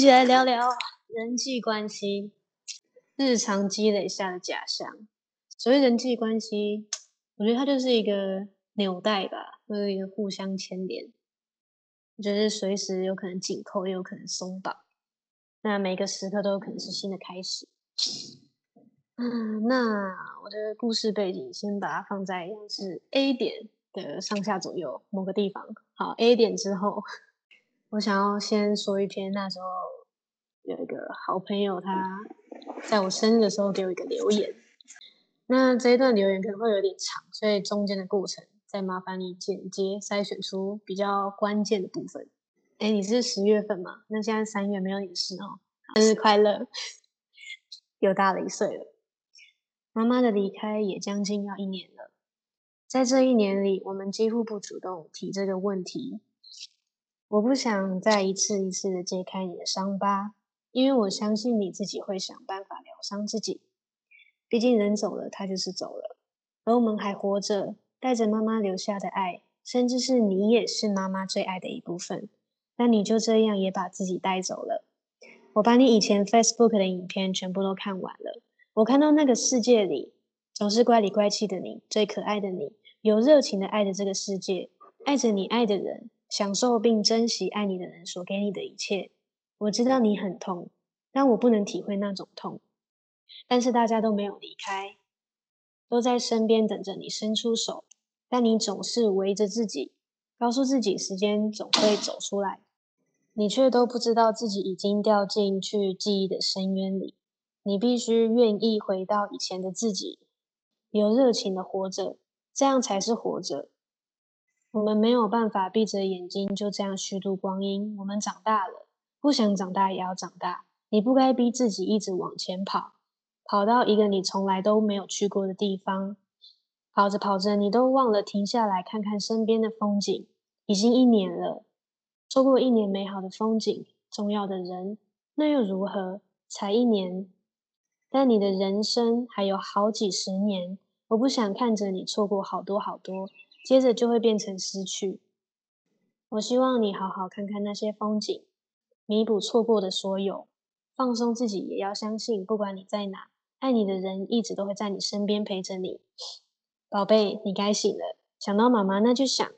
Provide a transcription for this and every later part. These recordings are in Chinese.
一起来聊聊人际关系，日常积累下的假象。所谓人际关系，我觉得它就是一个纽带吧，或者一个互相牵连，就是随时有可能紧扣，也有可能松绑。那每个时刻都有可能是新的开始。嗯，那我的故事背景先把它放在是 A 点的上下左右某个地方。好，A 点之后。我想要先说一篇，那时候有一个好朋友，他在我生日的时候给我一个留言。那这一段留言可能会有点长，所以中间的过程再麻烦你剪接筛选出比较关键的部分。哎，你是十月份嘛？那现在三月没有你的事哦。生日快乐！又大了一岁了。妈妈的离开也将近要一年了，在这一年里，我们几乎不主动提这个问题。我不想再一次一次的揭开你的伤疤，因为我相信你自己会想办法疗伤自己。毕竟人走了，他就是走了，而我们还活着，带着妈妈留下的爱，甚至是你也是妈妈最爱的一部分。那你就这样也把自己带走了。我把你以前 Facebook 的影片全部都看完了，我看到那个世界里总是乖里乖气的你，最可爱的你，有热情的爱着这个世界，爱着你爱的人。享受并珍惜爱你的人所给你的一切。我知道你很痛，但我不能体会那种痛。但是大家都没有离开，都在身边等着你伸出手。但你总是围着自己，告诉自己时间总会走出来。你却都不知道自己已经掉进去记忆的深渊里。你必须愿意回到以前的自己，有热情的活着，这样才是活着。我们没有办法闭着眼睛就这样虚度光阴。我们长大了，不想长大也要长大。你不该逼自己一直往前跑，跑到一个你从来都没有去过的地方。跑着跑着，你都忘了停下来看看身边的风景。已经一年了，错过一年美好的风景，重要的人，那又如何？才一年，但你的人生还有好几十年。我不想看着你错过好多好多。接着就会变成失去。我希望你好好看看那些风景，弥补错过的所有，放松自己，也要相信，不管你在哪，爱你的人一直都会在你身边陪着你。宝贝，你该醒了，想到妈妈那就想，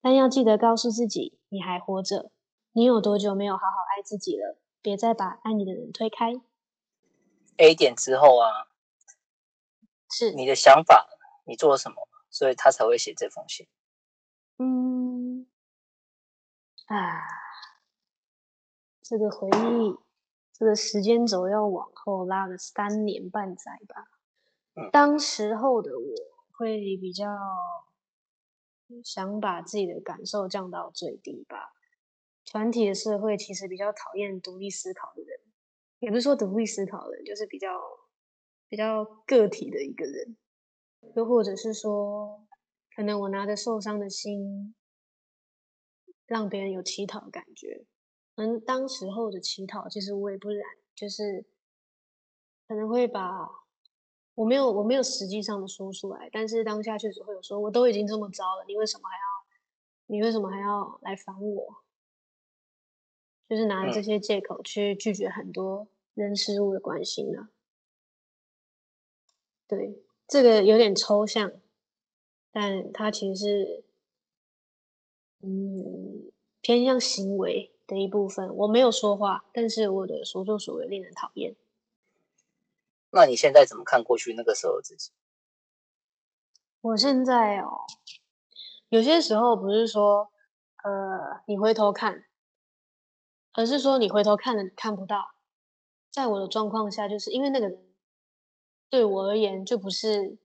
但要记得告诉自己，你还活着。你有多久没有好好爱自己了？别再把爱你的人推开。A 点之后啊，是你的想法，你做了什么？所以他才会写这封信。嗯，啊，这个回忆，这个时间轴要往后拉个三年半载吧。当时候的我会比较想把自己的感受降到最低吧。团体的社会其实比较讨厌独立思考的人，也不是说独立思考的人，就是比较比较个体的一个人。又或者是说，可能我拿着受伤的心，让别人有乞讨的感觉。嗯，当时候的乞讨，其实我也不然，就是可能会把我没有我没有实际上的说出来，但是当下确实会有说，我都已经这么糟了，你为什么还要你为什么还要来烦我？就是拿这些借口去拒绝很多人事物的关心呢？对。这个有点抽象，但它其实是，嗯，偏向行为的一部分。我没有说话，但是我的所作所为令人讨厌。那你现在怎么看过去那个时候自己？我现在哦，有些时候不是说，呃，你回头看，而是说你回头看了看不到。在我的状况下，就是因为那个人。对我而言，就不是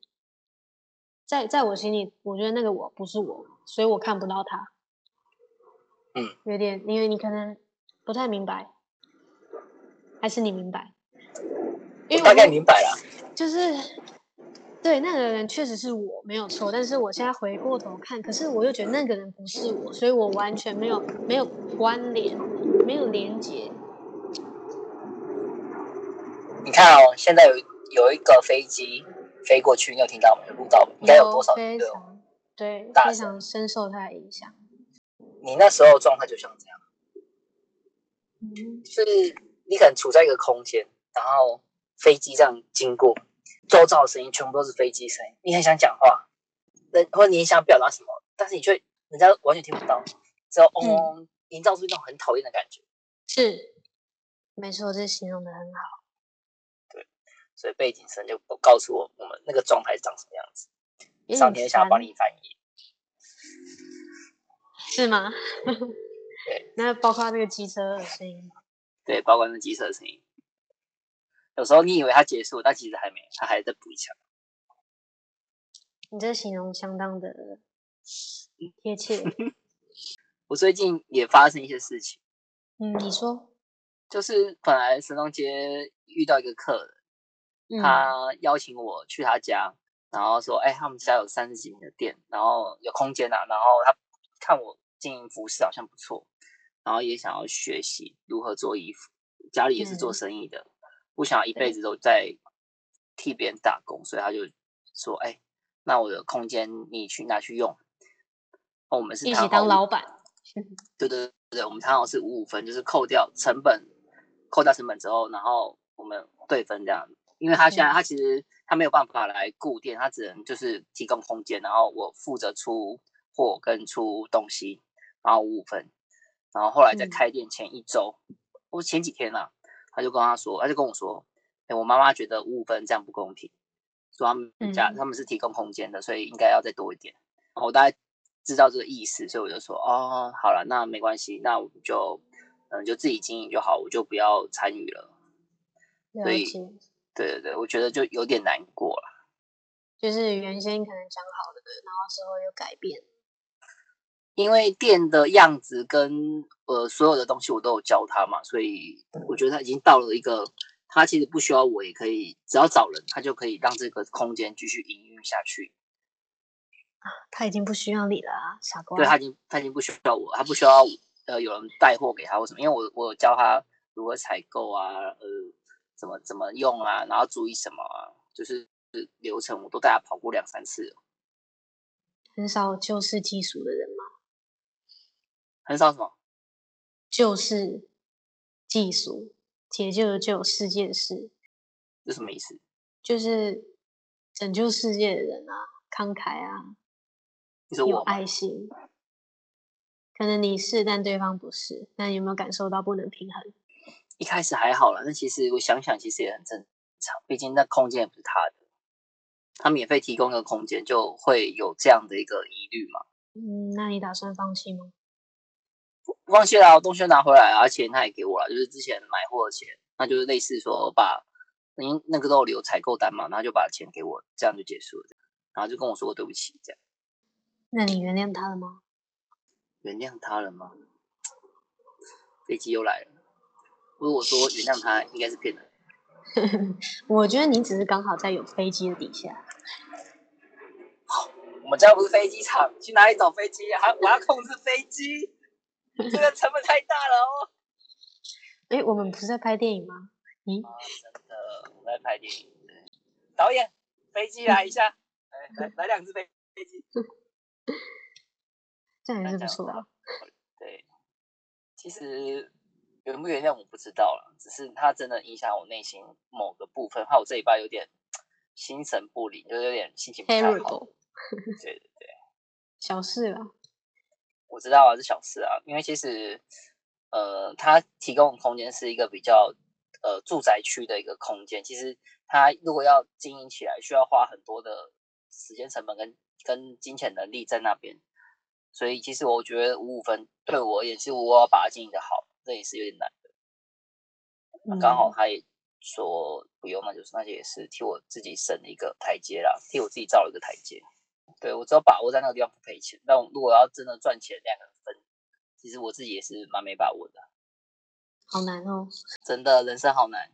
在在我心里，我觉得那个我不是我，所以我看不到他。嗯，有点，因为你可能不太明白，还是你明白？我大概明白了。就是，对那个人确实是我没有错，但是我现在回过头看，可是我又觉得那个人不是我，所以我完全没有没有关联，没有连接。你看哦，现在有。有一个飞机飞过去，你有听到没？录到应该有多少？非常对，非常深受它的影响。你那时候状态就像这样，嗯，就是你可能处在一个空间，然后飞机这样经过，周遭的声音全部都是飞机声音，你很想讲话，人或者你想表达什么，但是你却人家完全听不到，只有嗡嗡，营造出一种很讨厌的感觉。是，没错，这形容的很好。所以背景声就告诉我我们那个状态长什么样子。上天想要帮你翻译，是吗？对，那包括那个机车的声音吗？对，包括那机车的声音。有时候你以为它结束，但其实还没，它还在补一枪。你这形容相当的贴切。我最近也发生一些事情。嗯，你说。就是本来神农街遇到一个客人，他邀请我去他家。然后说，哎，他们家有三十几平的店，然后有空间呐。然后他看我经营服饰好像不错，然后也想要学习如何做衣服。家里也是做生意的，不想要一辈子都在替别人打工，所以他就说，哎，那我的空间你去拿去用。我们是一起当老板。对对对，我们谈好是五五分，就是扣掉成本，扣掉成本之后，然后我们对分这样。因为他现在他其实。他没有办法来固店，他只能就是提供空间，然后我负责出货跟出东西，然后五五分。然后后来在开店前一周，我前几天啊，他就跟他说，他就跟我说，哎，我妈妈觉得五五分这样不公平，说他们家他们是提供空间的，所以应该要再多一点。我大概知道这个意思，所以我就说，哦，好了，那没关系，那我们就嗯就自己经营就好，我就不要参与了。所以。对对对，我觉得就有点难过了。就是原先可能讲好的，然后之后又改变。因为店的样子跟呃所有的东西我都有教他嘛，所以我觉得他已经到了一个，他其实不需要我也可以，只要找人，他就可以让这个空间继续营运下去。啊，他已经不需要你了啊，傻瓜。对他已经他已经不需要我，他不需要呃有人带货给他或什么，因为我我教他如何采购啊，呃。怎么怎么用啊？然后注意什么啊？就是流程我都带他跑过两三次。很少救世技术的人吗？很少什么？救世技术，解救的救世界的事。这什么意思？就是拯救世界的人啊，慷慨啊，有爱心。可能你是，但对方不是。那有没有感受到不能平衡？一开始还好了，那其实我想想，其实也很正常。毕竟那空间也不是他的，他免费提供的空间，就会有这样的一个疑虑嘛。嗯，那你打算放弃吗？不放弃了，东西拿回来，而且他也给我了，就是之前买货的钱，那就是类似说把您那个都有留采购单嘛，然后就把钱给我，这样就结束了，然后就跟我说对不起，这样。那你原谅他了吗？原谅他了吗？飞机又来了。如果说原谅他，应该是骗人。我觉得你只是刚好在有飞机的底下。我们家不是飞机场，去哪里找飞机？还我要控制飞机，这个成本太大了哦。哎，我们不是在拍电影吗？咦，真的，我们在拍电影。导演，飞机来一下，来来来两只飞飞机。这样也是不错啊。对，其实。原不原谅我不知道了，只是他真的影响我内心某个部分，害我这一拜有点心神不宁，就有点心情不太好。对对对，小事啦。我知道啊，是小事啊，因为其实呃，他提供的空间是一个比较呃住宅区的一个空间，其实他如果要经营起来，需要花很多的时间成本跟跟金钱能力在那边，所以其实我觉得五五分对我而言，是我要把它经营的好。这也是有点难的，那刚好他也说不用，那就是那些也是替我自己省了一个台阶啦，替我自己造了一个台阶。对我只要把握在那个地方不赔钱，但如果要真的赚钱，两个人分，其实我自己也是蛮没把握的。好难哦，真的人生好难，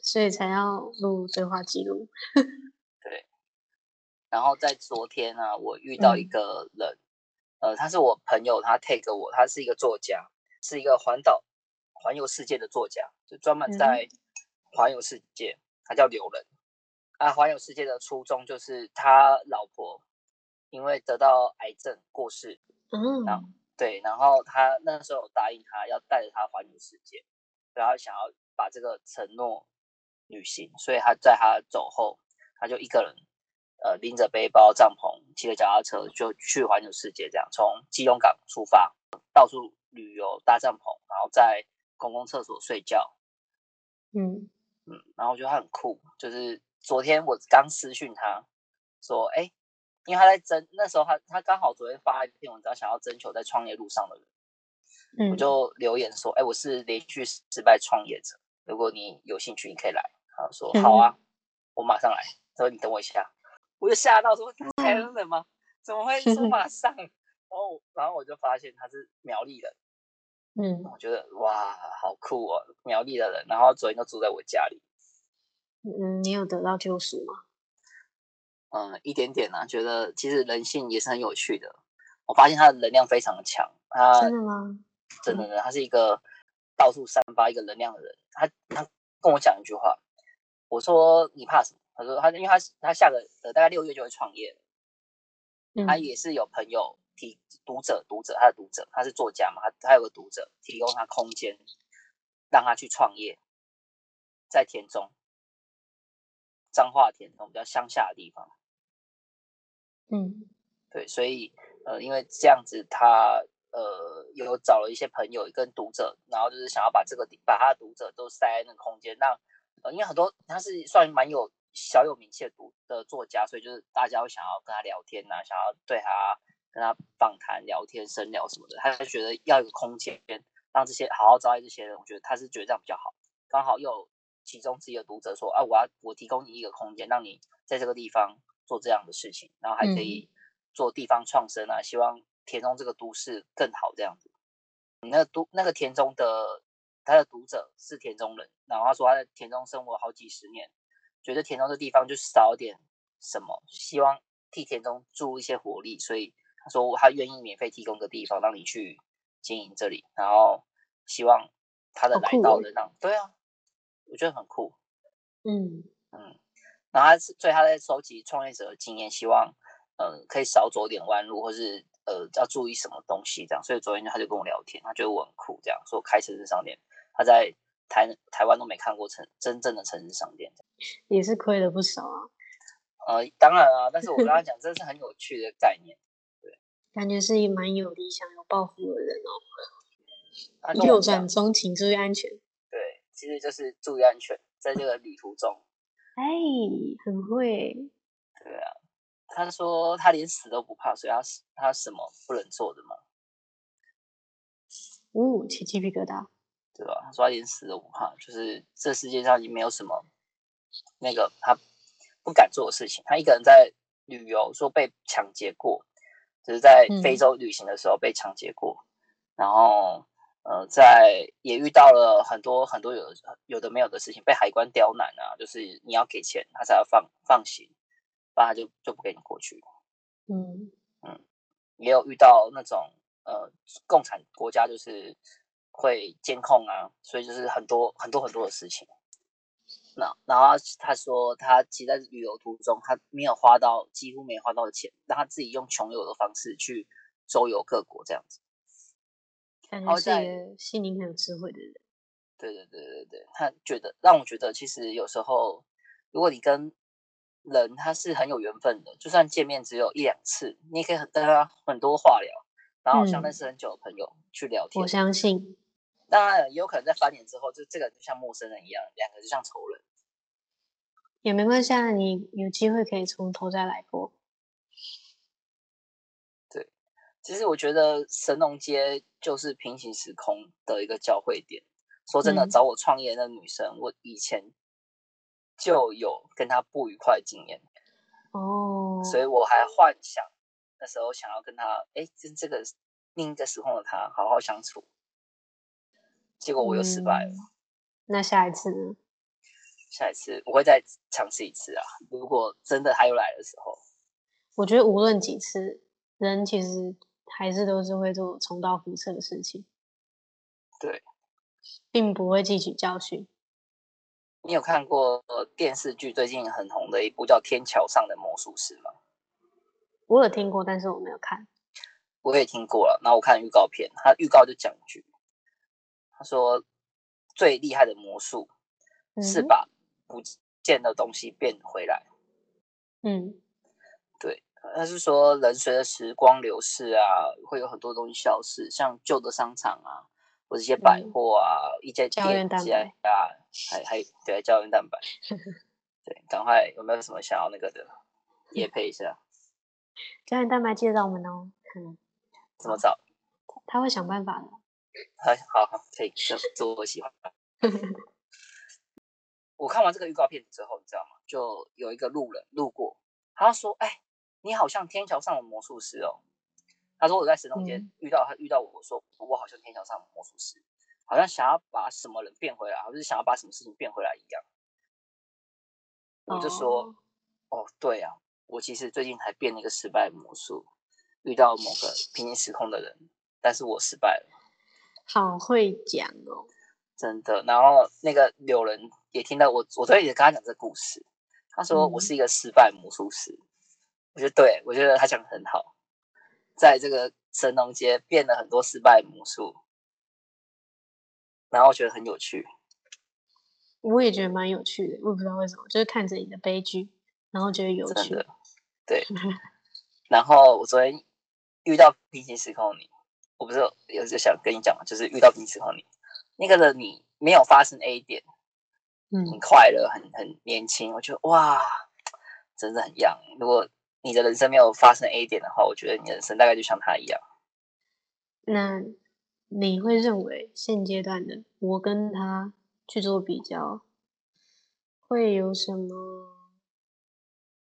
所以才要录对话记录。对，然后在昨天呢，我遇到一个人，呃，他是我朋友，他 take 我，他是一个作家。是一个环岛环游世界的作家，就专门在环游世界。他叫刘仁啊。环游世界的初衷就是他老婆因为得到癌症过世，嗯，然后对，然后他那时候答应他要带着他环游世界，然后想要把这个承诺履行，所以他在他走后，他就一个人，呃，拎着背包、帐篷，骑着脚踏车就去环游世界，这样从基隆港出发，到处旅游、搭帐篷，然后在公共厕所睡觉。嗯嗯，然后我觉得他很酷，就是昨天我刚私讯他说，哎，因为他在征那时候他他刚好昨天发一篇文章，想要征求在创业路上的人，嗯，我就留言说，哎，我是连续失败创业者，如果你有兴趣，你可以来。他说好啊，我马上来。他说你等我一下，我就吓到说台湾人吗？怎么会说马上？然后然后我就发现他是苗栗人。嗯我觉得哇，好酷哦，苗栗的人，然后昨天就住在我家里，嗯，你有得到救赎吗？嗯，一点点啊，觉得其实人性也是很有趣的。我发现他的能量非常的强，他真的吗？真的，他是一个到处散发一个能量的人。他他跟我讲一句话，我说你怕什么？他说他因为他他下个呃大概六月就会创业他也是有朋友提读者读者他的读者，他是作家嘛，他他有个读者提供他空间，让他去创业，在田中，彰化田中比较乡下的地方。嗯对，所以呃，因为这样子他，呃有找了一些朋友跟读者，然后就是想要把这个把他的读者都塞在那个空间，让呃，因为很多他是算蛮有小有名气的读的作家，所以就是大家会想要跟他聊天呐、想要对他跟他访谈、聊天、深聊什么的，他就觉得要一个空间让这些好好招待这些人，我觉得他是觉得这样比较好。刚好又有其中自己的读者说，啊，我要我提供你一个空间，让你在这个地方做这样的事情，然后还可以做地方创生啊，希望田中这个都市更好这样子。那个都那个田中的他的读者是田中人，然后他说他在田中生活好几十年，觉得田中的地方就少点什么，希望替田中注入一些活力，所以他说他愿意免费提供个地方让你去经营这里，然后希望他的来到能让对啊，我觉得很酷。嗯嗯然后他是，所以他在收集创业者的经验，希望呃可以少走点弯路，或是呃要注意什么东西这样。所以昨天他就跟我聊天，他觉得我很酷，这样说开城市商店，他在台台湾都没看过城真正的城市商店。也是亏了不少啊，呃，当然啊，但是我跟他讲，这是很有趣的概念。感觉是一蛮有理想、有抱负的人哦。右转中，请注意安全。对，其实就是注意安全，在这个旅途中，哎，很会。对啊。他说他连死都不怕，所以他他什么不能做的嘛，哦，起鸡皮疙瘩。对吧？他说他连死都不怕，就是这世界上已经没有什么那个他不敢做的事情。他一个人在旅游，说被抢劫过，就是在非嗯洲旅行的时候被抢劫过，然后呃，在也遇到了很多很多有有的没有的事情，被海关刁难啊，就是你要给钱，他才要放放行，不然他就就不给你过去。嗯嗯也有遇到那种呃共产国家就是会监控啊，所以就是很多很多很多的事情。那然后他说他其实在旅游途中，他没有花到几乎没花到的钱，让他自己用穷游的方式去周游各国这样子。感觉是好在一个心灵很有智慧的人。对对对对对，他觉得让我觉得其实有时候，如果你跟人他是很有缘分的，就算见面只有一两次，你也可以跟他很多话聊，然后好像嗯认识很久的朋友去聊天我。相信。当然也有可能在翻脸之后，就这个人就像陌生人一样，两个就像仇人。也没关系啊，你有机会可以从头再来过。对其实我觉得神农街就是平行时空的一个交汇点。说真的，嗯找我创业的那女生，我以前就有跟她不愉快的经验，哦，所以我还幻想那时候想要跟她，哎，跟这个另一个时空的她好好相处。结果我又失败了。嗯那下一次呢？下一次我会再尝试一次啊！如果真的他又来的时候，我觉得无论几次，人其实还是都是会做重蹈覆辙的事情。对，并不会汲取教训。你有看过呃电视剧最近很红的一部叫《天桥上的魔术师》吗？我有听过，但是我没有看。我也听过了。然后我看预告片，他预告就讲句，他说最厉害的魔术是把不见的东西变回来。嗯，对，他是说人随着时光流逝啊，会有很多东西消失，像旧的商场啊，或者一些百货啊，一些店家啊，还还对胶原蛋白。对，赶快有没有什么想要那个的，也配一下。胶原蛋白记得找我们哦。嗯，怎么找？他会想办法的。好好好，可以，这这我喜欢。我看完这个预告片之后，你知道吗？就有一个路人路过，他说：“哎，你好像天桥上的魔术师哦。”他说：“我在神农街遇到他，遇到我说我好像天桥上的魔术师，好像想要把什么人变回来，好像是想要把什么事情变回来一样。”我就说：“哦，对啊，我其实最近还变了一个失败魔术，遇到某个平行时空的人，但是我失败了。”好会讲哦，真的。然后那个有人也听到我，我昨天也跟他讲这故事。他说我是一个失败魔术师。我觉得对，我觉得他讲的很好，在这个神农街变了很多失败魔术，然后觉得很有趣。我也觉得蛮有趣的，我也不知道为什么，就是看着你的悲剧，然后觉得有趣。对。然后我昨天遇到平行时空你，我不是有就想跟你讲嘛，就是遇到平行时空你，那个的你没有发生 A 点，嗯，很快乐，很很年轻，我觉得哇，真的很样。如果你的人生没有发生 A 点的话，我觉得你的人生大概就像他一样。那你会认为现阶段的我跟他？去做比较，会有什么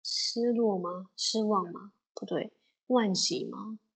失落吗？失望吗？不对，惋惜吗？